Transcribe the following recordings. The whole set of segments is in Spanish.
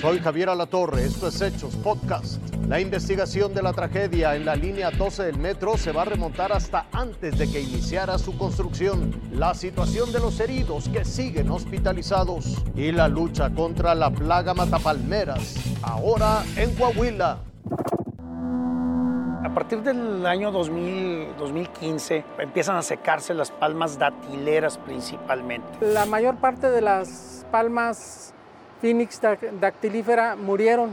Soy Javier Alatorre, esto es Hechos Podcast. La investigación de la tragedia en la línea 12 del metro se va a remontar hasta antes de que iniciara su construcción. La situación de los heridos que siguen hospitalizados y la lucha contra la plaga matapalmeras, ahora en Coahuila. A partir del año 2000, 2015 empiezan a secarse las palmas datileras principalmente. La mayor parte de las palmas Phoenix dactilífera murieron.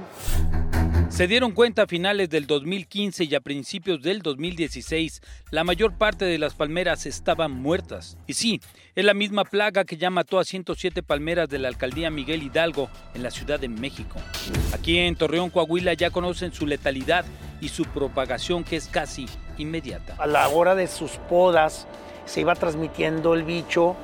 Se dieron cuenta a finales del 2015 y a principios del 2016, la mayor parte de las palmeras estaban muertas. Y sí, es la misma plaga que ya mató a 107 palmeras de la alcaldía Miguel Hidalgo en la Ciudad de México. Aquí en Torreón, Coahuila ya conocen su letalidad y su propagación que es casi inmediata. A la hora de sus podas se iba transmitiendo el bicho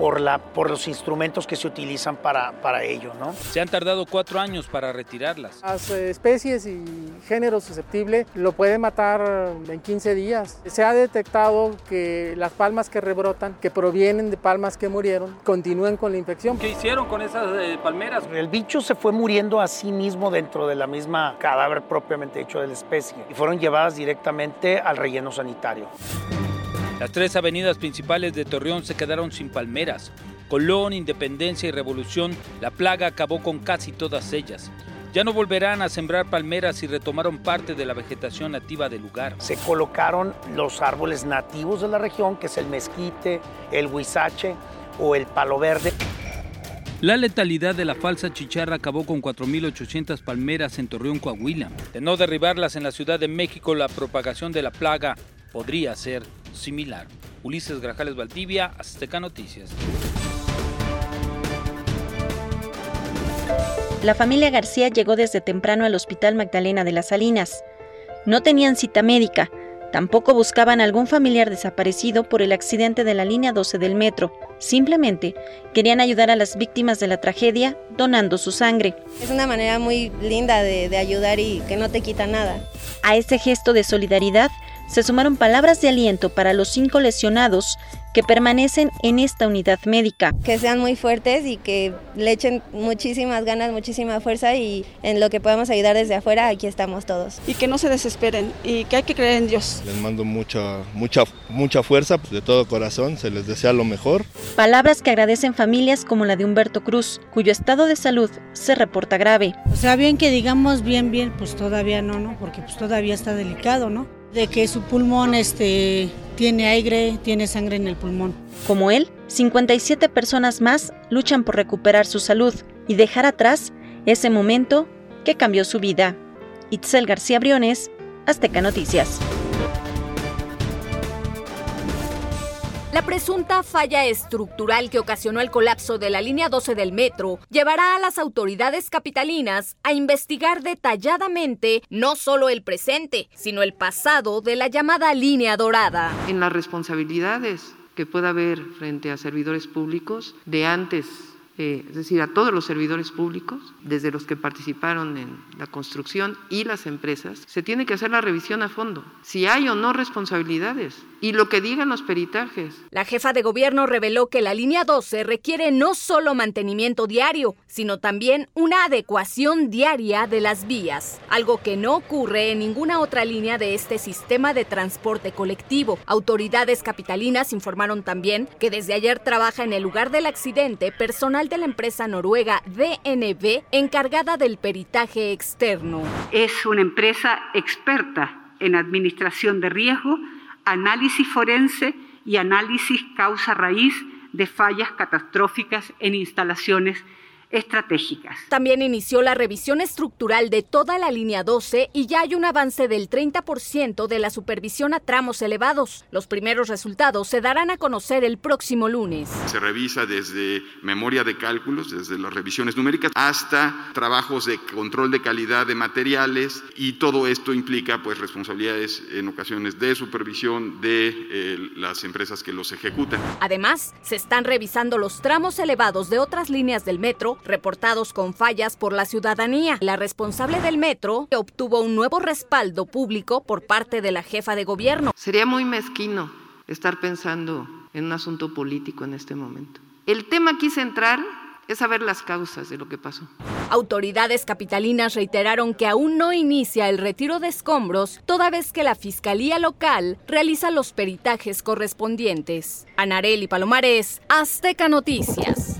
por, la, por los instrumentos que se utilizan para, para ello. ¿no? Se han tardado cuatro años para retirarlas. Las especies y géneros susceptibles lo pueden matar en 15 días. Se ha detectado que las palmas que rebrotan, que provienen de palmas que murieron, continúan con la infección. ¿Qué hicieron con esas eh, palmeras? El bicho se fue muriendo a sí mismo dentro de la misma cadáver propiamente hecho de la especie y fueron llevadas directamente al relleno sanitario. Las tres avenidas principales de Torreón se quedaron sin palmeras. Colón, Independencia y Revolución, la plaga acabó con casi todas ellas. Ya no volverán a sembrar palmeras y retomaron parte de la vegetación nativa del lugar. Se colocaron los árboles nativos de la región, que es el mezquite, el huizache o el palo verde. La letalidad de la falsa chicharra acabó con 4.800 palmeras en Torreón, Coahuila. De no derribarlas en la Ciudad de México, la propagación de la plaga podría ser similar. Ulises Grajales Valdivia, Azteca Noticias. La familia García llegó desde temprano al Hospital Magdalena de las Salinas. No tenían cita médica, tampoco buscaban algún familiar desaparecido por el accidente de la línea 12 del metro. Simplemente querían ayudar a las víctimas de la tragedia donando su sangre. Es una manera muy linda de, de ayudar y que no te quita nada. A ese gesto de solidaridad se sumaron palabras de aliento para los cinco lesionados que permanecen en esta unidad médica. Que sean muy fuertes y que le echen muchísimas ganas, muchísima fuerza y en lo que podamos ayudar desde afuera, aquí estamos todos. Y que no se desesperen y que hay que creer en Dios. Les mando mucha, mucha, mucha fuerza, pues, de todo corazón, se les desea lo mejor. Palabras que agradecen familias como la de Humberto Cruz, cuyo estado de salud se reporta grave. O sea, bien que digamos bien, bien, pues todavía no, ¿no? Porque pues todavía está delicado, ¿no? De que su pulmón este, tiene aire, tiene sangre en el pulmón. Como él, 57 personas más luchan por recuperar su salud y dejar atrás ese momento que cambió su vida. Itzel García Briones, Azteca Noticias. La presunta falla estructural que ocasionó el colapso de la línea 12 del metro llevará a las autoridades capitalinas a investigar detalladamente no solo el presente, sino el pasado de la llamada línea dorada. En las responsabilidades que pueda haber frente a servidores públicos de antes eh, es decir, a todos los servidores públicos, desde los que participaron en la construcción y las empresas, se tiene que hacer la revisión a fondo, si hay o no responsabilidades y lo que digan los peritajes. La jefa de gobierno reveló que la línea 12 requiere no solo mantenimiento diario, sino también una adecuación diaria de las vías, algo que no ocurre en ninguna otra línea de este sistema de transporte colectivo. Autoridades capitalinas informaron también que desde ayer trabaja en el lugar del accidente de la empresa noruega DNB encargada del peritaje externo. Es una empresa experta en administración de riesgo, análisis forense y análisis causa raíz de fallas catastróficas en instalaciones estratégicas. También inició la revisión estructural de toda la línea 12 y ya hay un avance del 30% de la supervisión a tramos elevados. Los primeros resultados se darán a conocer el próximo lunes. Se revisa desde memoria de cálculos, desde las revisiones numéricas, hasta trabajos de control de calidad de materiales y todo esto implica pues responsabilidades en ocasiones de supervisión de eh, las empresas que los ejecutan. Además, se están revisando los tramos elevados de otras líneas del metro reportados con fallas por la ciudadanía. La responsable del metro obtuvo un nuevo respaldo público por parte de la jefa de gobierno. Sería muy mezquino estar pensando en un asunto político en este momento. El tema aquí central es saber las causas de lo que pasó. Autoridades capitalinas reiteraron que aún no inicia el retiro de escombros, toda vez que la Fiscalía Local realiza los peritajes correspondientes. Anareli Palomares, Azteca Noticias.